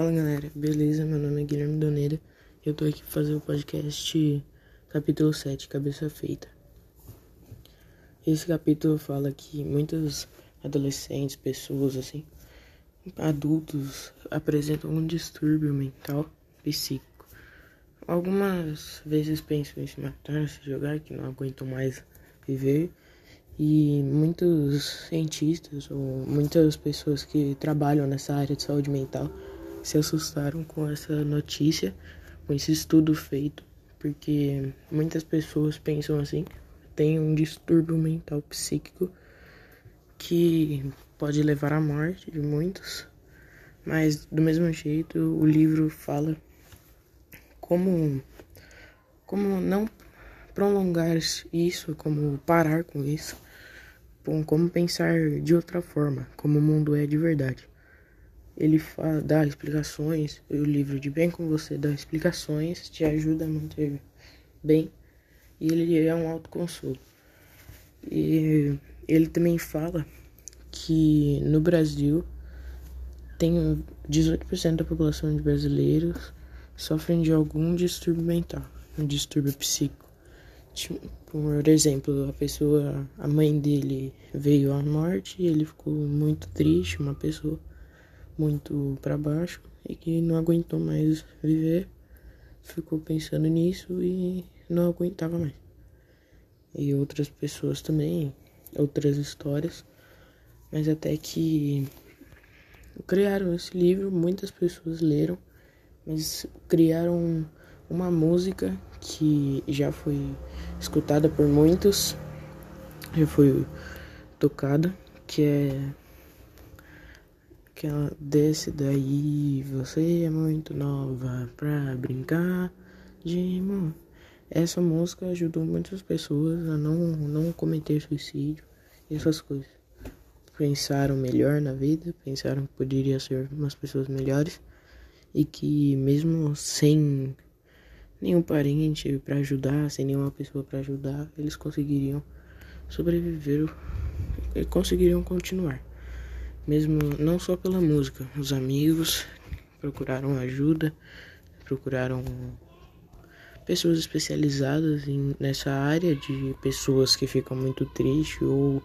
Fala galera, beleza? Meu nome é Guilherme Doneira eu tô aqui pra fazer o podcast capítulo 7, Cabeça Feita. Esse capítulo fala que muitos adolescentes, pessoas assim, adultos apresentam um distúrbio mental psíquico. Algumas vezes pensam em se matar, se jogar, que não aguentam mais viver e muitos cientistas ou muitas pessoas que trabalham nessa área de saúde mental se assustaram com essa notícia, com esse estudo feito, porque muitas pessoas pensam assim, tem um distúrbio mental psíquico que pode levar à morte de muitos, mas do mesmo jeito o livro fala como como não prolongar isso, como parar com isso como pensar de outra forma, como o mundo é de verdade. Ele fala, dá explicações, o livro de Bem com Você dá explicações, te ajuda a manter bem, e ele é um autoconsolo. E ele também fala que no Brasil tem 18% da população de brasileiros sofrem de algum distúrbio mental, um distúrbio psíquico. Por exemplo, a pessoa, a mãe dele veio à morte e ele ficou muito triste, uma pessoa muito para baixo e que não aguentou mais viver, ficou pensando nisso e não aguentava mais. E outras pessoas também, outras histórias, mas até que criaram esse livro, muitas pessoas leram, mas criaram uma música que já foi escutada por muitos, já foi tocada, que é ela desce daí, você é muito nova pra brincar de mão. Essa música ajudou muitas pessoas a não, não cometer suicídio e essas coisas. Pensaram melhor na vida, pensaram que poderia ser umas pessoas melhores e que mesmo sem nenhum parente para ajudar, sem nenhuma pessoa para ajudar, eles conseguiriam sobreviver e conseguiriam continuar. Mesmo não só pela música, os amigos procuraram ajuda, procuraram pessoas especializadas em, nessa área de pessoas que ficam muito tristes ou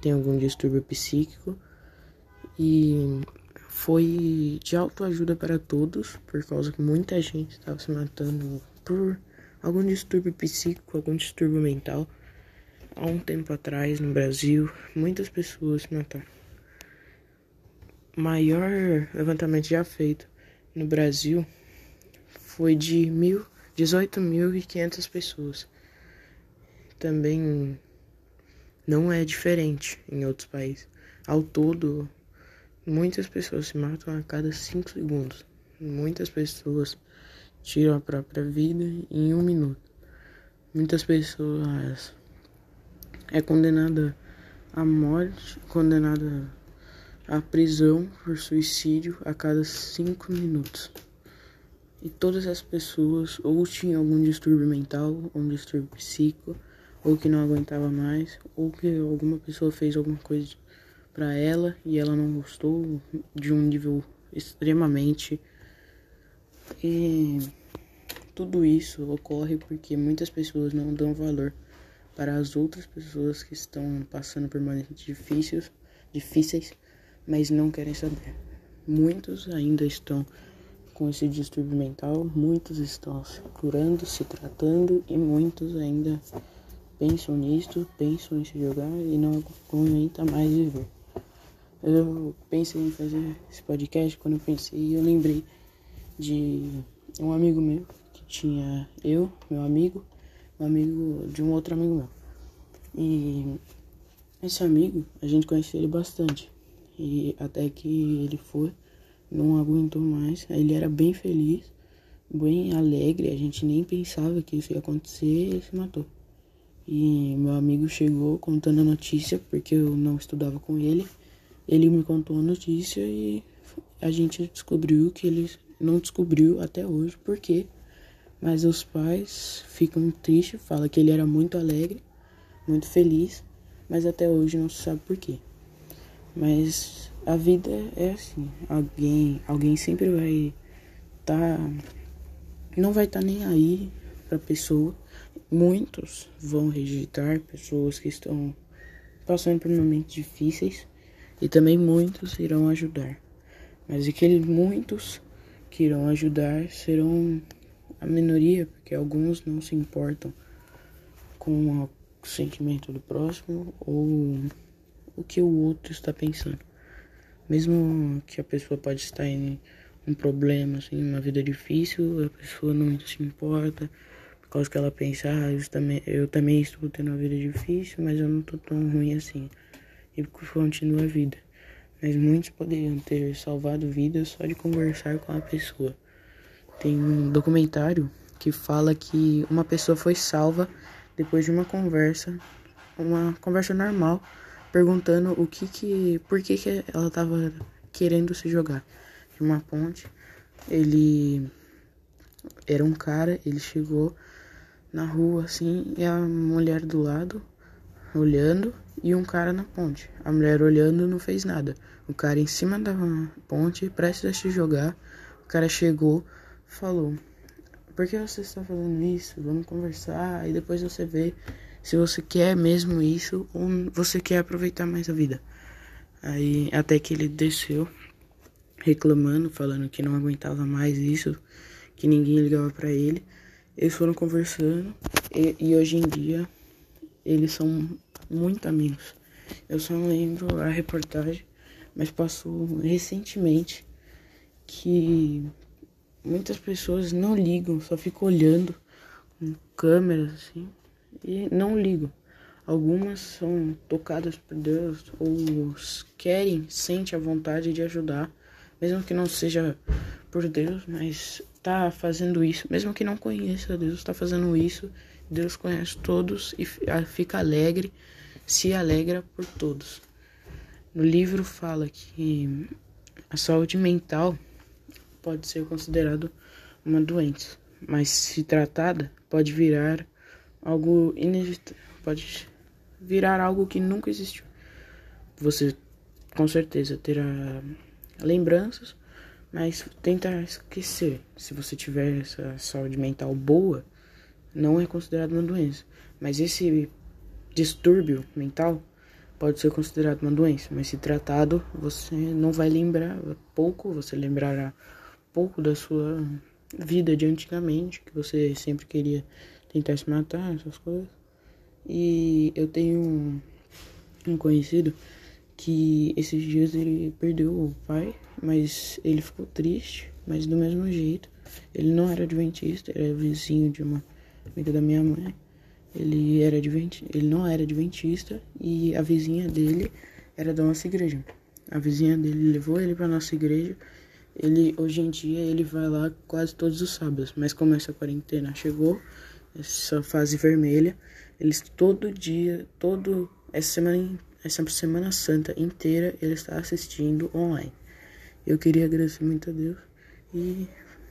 têm algum distúrbio psíquico e foi de autoajuda para todos, por causa que muita gente estava se matando por algum distúrbio psíquico, algum distúrbio mental. Há um tempo atrás, no Brasil, muitas pessoas se mataram. Maior levantamento já feito no Brasil foi de mil, 18.500 pessoas. Também não é diferente em outros países. Ao todo, muitas pessoas se matam a cada 5 segundos. Muitas pessoas tiram a própria vida em um minuto. Muitas pessoas é condenada à morte, condenada à prisão por suicídio a cada cinco minutos. E todas as pessoas ou tinham algum distúrbio mental, ou um distúrbio psíquico, ou que não aguentava mais, ou que alguma pessoa fez alguma coisa para ela e ela não gostou de um nível extremamente e tudo isso ocorre porque muitas pessoas não dão valor para as outras pessoas que estão passando por momentos difíceis, difíceis, mas não querem saber. Muitos ainda estão com esse distúrbio mental, muitos estão se curando, se tratando e muitos ainda pensam nisso, pensam em se jogar e não aguentam mais viver. Eu pensei em fazer esse podcast quando eu pensei, eu lembrei de um amigo meu que tinha eu, meu amigo, um amigo de um outro amigo meu. E esse amigo, a gente conhecia ele bastante. E até que ele foi, não aguentou mais. Ele era bem feliz, bem alegre, a gente nem pensava que isso ia acontecer e se matou. E meu amigo chegou contando a notícia, porque eu não estudava com ele. Ele me contou a notícia e a gente descobriu que ele não descobriu até hoje por quê. Mas os pais ficam tristes, falam que ele era muito alegre, muito feliz, mas até hoje não se sabe por quê. Mas a vida é assim, alguém, alguém sempre vai tá não vai estar tá nem aí para pessoa. Muitos vão rejeitar pessoas que estão passando por momentos difíceis e também muitos irão ajudar. Mas aqueles muitos que irão ajudar serão a minoria, porque alguns não se importam com o sentimento do próximo ou o que o outro está pensando. Mesmo que a pessoa pode estar em um problema, assim, uma vida difícil, a pessoa não se importa, por causa que ela pensa, ah, eu também, eu também estou tendo uma vida difícil, mas eu não estou tão ruim assim. E continua a vida. Mas muitos poderiam ter salvado vidas só de conversar com a pessoa. Tem um documentário que fala que uma pessoa foi salva depois de uma conversa, uma conversa normal, perguntando o que que, por que que ela estava querendo se jogar de uma ponte. Ele era um cara, ele chegou na rua assim e a mulher do lado olhando e um cara na ponte. A mulher olhando não fez nada. O cara em cima da ponte, prestes a se jogar, o cara chegou, falou: Por que você está fazendo isso? Vamos conversar e depois você vê se você quer mesmo isso ou você quer aproveitar mais a vida. Aí até que ele desceu reclamando, falando que não aguentava mais isso, que ninguém ligava para ele. Eles foram conversando e, e, hoje em dia eles são muito amigos. Eu só não lembro a reportagem, mas passou recentemente que muitas pessoas não ligam, só ficam olhando com câmeras assim e não ligam. Algumas são tocadas por Deus ou querem, sente a vontade de ajudar, mesmo que não seja por Deus, mas tá fazendo isso, mesmo que não conheça Deus, está fazendo isso. Deus conhece todos e fica alegre, se alegra por todos. No livro fala que a saúde mental pode ser considerado uma doença, mas se tratada pode virar algo inevitável, pode virar algo que nunca existiu. Você com certeza terá lembranças, mas tenta esquecer. Se você tiver essa saúde mental boa, não é considerado uma doença. Mas esse distúrbio mental pode ser considerado uma doença, mas se tratado, você não vai lembrar pouco, você lembrará pouco da sua vida de antigamente, que você sempre queria tentar se matar, essas coisas. E eu tenho um, um conhecido que esses dias ele perdeu o pai, mas ele ficou triste, mas do mesmo jeito. Ele não era adventista, era vizinho de uma amiga da minha mãe. Ele era ele não era adventista e a vizinha dele era da nossa igreja. A vizinha dele levou ele para nossa igreja. Ele hoje em dia ele vai lá quase todos os sábados, mas como essa quarentena chegou, essa fase vermelha. Eles todo dia, todo essa semana, essa semana santa inteira, ele está assistindo online. Eu queria agradecer muito a Deus e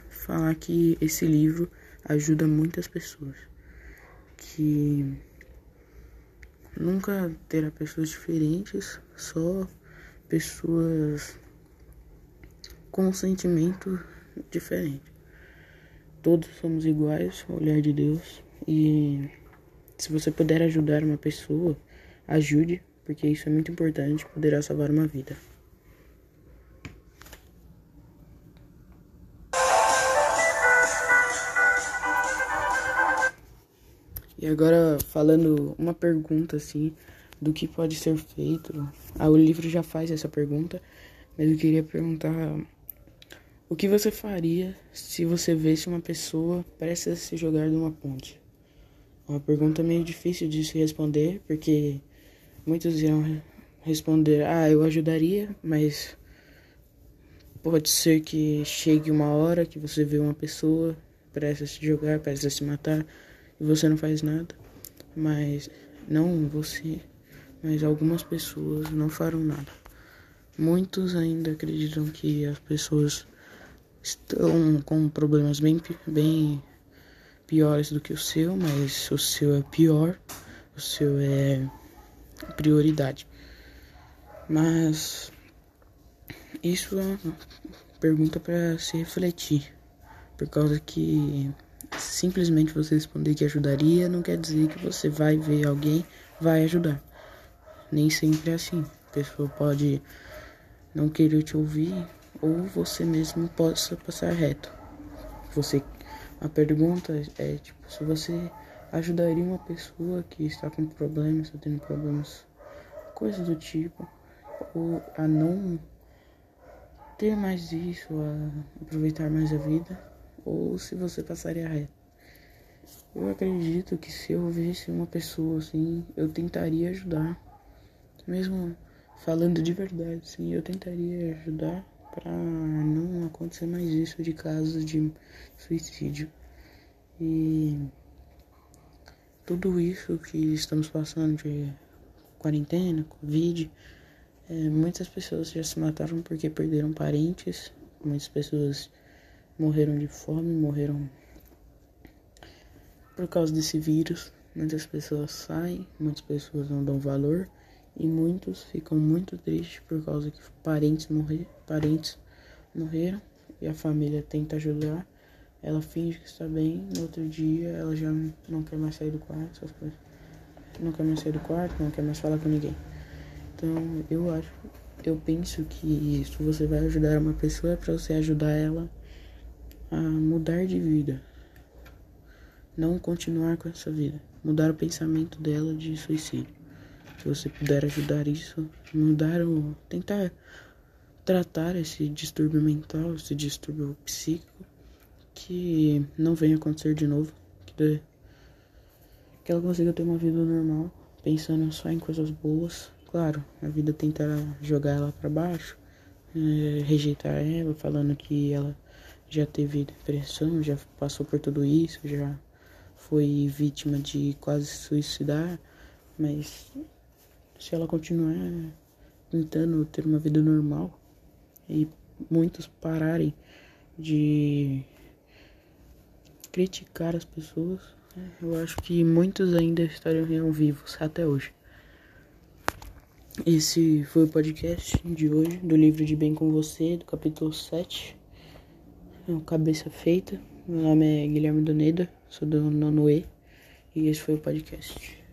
falar que esse livro ajuda muitas pessoas. Que nunca terá pessoas diferentes, só pessoas com sentimento diferente. Todos somos iguais olhar de Deus e se você puder ajudar uma pessoa, ajude, porque isso é muito importante, poderá salvar uma vida. E agora falando uma pergunta assim do que pode ser feito. Ah, o livro já faz essa pergunta, mas eu queria perguntar o que você faria se você visse uma pessoa prestes a se jogar de uma ponte? Uma pergunta meio difícil de se responder, porque muitos irão responder: Ah, eu ajudaria, mas pode ser que chegue uma hora que você vê uma pessoa prestes a se jogar, prestes a se matar, e você não faz nada. Mas não você, mas algumas pessoas não farão nada. Muitos ainda acreditam que as pessoas estão com problemas bem, bem piores do que o seu, mas o seu é pior, o seu é prioridade. Mas isso é uma pergunta para se refletir, por causa que simplesmente você responder que ajudaria não quer dizer que você vai ver alguém vai ajudar. Nem sempre é assim. A pessoa pode não querer te ouvir ou você mesmo possa passar reto. Você a pergunta é tipo se você ajudaria uma pessoa que está com problemas, está tendo problemas, coisas do tipo, ou a não ter mais isso, a aproveitar mais a vida, ou se você passaria reto. Eu acredito que se eu visse uma pessoa assim, eu tentaria ajudar. Mesmo falando de verdade, sim, eu tentaria ajudar para não acontecer mais isso de casos de suicídio. E tudo isso que estamos passando de quarentena, Covid, é, muitas pessoas já se mataram porque perderam parentes, muitas pessoas morreram de fome, morreram por causa desse vírus. Muitas pessoas saem, muitas pessoas não dão valor e muitos ficam muito tristes por causa que parentes morreram, parentes morreram e a família tenta ajudar. Ela finge que está bem, no outro dia ela já não quer mais sair do quarto, essas coisas. Não quer mais sair do quarto, não quer mais falar com ninguém. Então eu acho, eu penso que se você vai ajudar uma pessoa é para você ajudar ela a mudar de vida. Não continuar com essa vida. Mudar o pensamento dela de suicídio. Se você puder ajudar isso, mudar o. tentar tratar esse distúrbio mental, esse distúrbio psíquico, que não venha acontecer de novo. Que, que ela consiga ter uma vida normal, pensando só em coisas boas. Claro, a vida tentará jogar ela para baixo, é, rejeitar ela, falando que ela já teve depressão, já passou por tudo isso, já foi vítima de quase suicidar, mas se ela continuar tentando ter uma vida normal e muitos pararem de criticar as pessoas, eu acho que muitos ainda estariam vivos até hoje. Esse foi o podcast de hoje do livro de Bem com Você, do capítulo 7. É Cabeça Feita. Meu nome é Guilherme Doneda, sou do nono E e esse foi o podcast.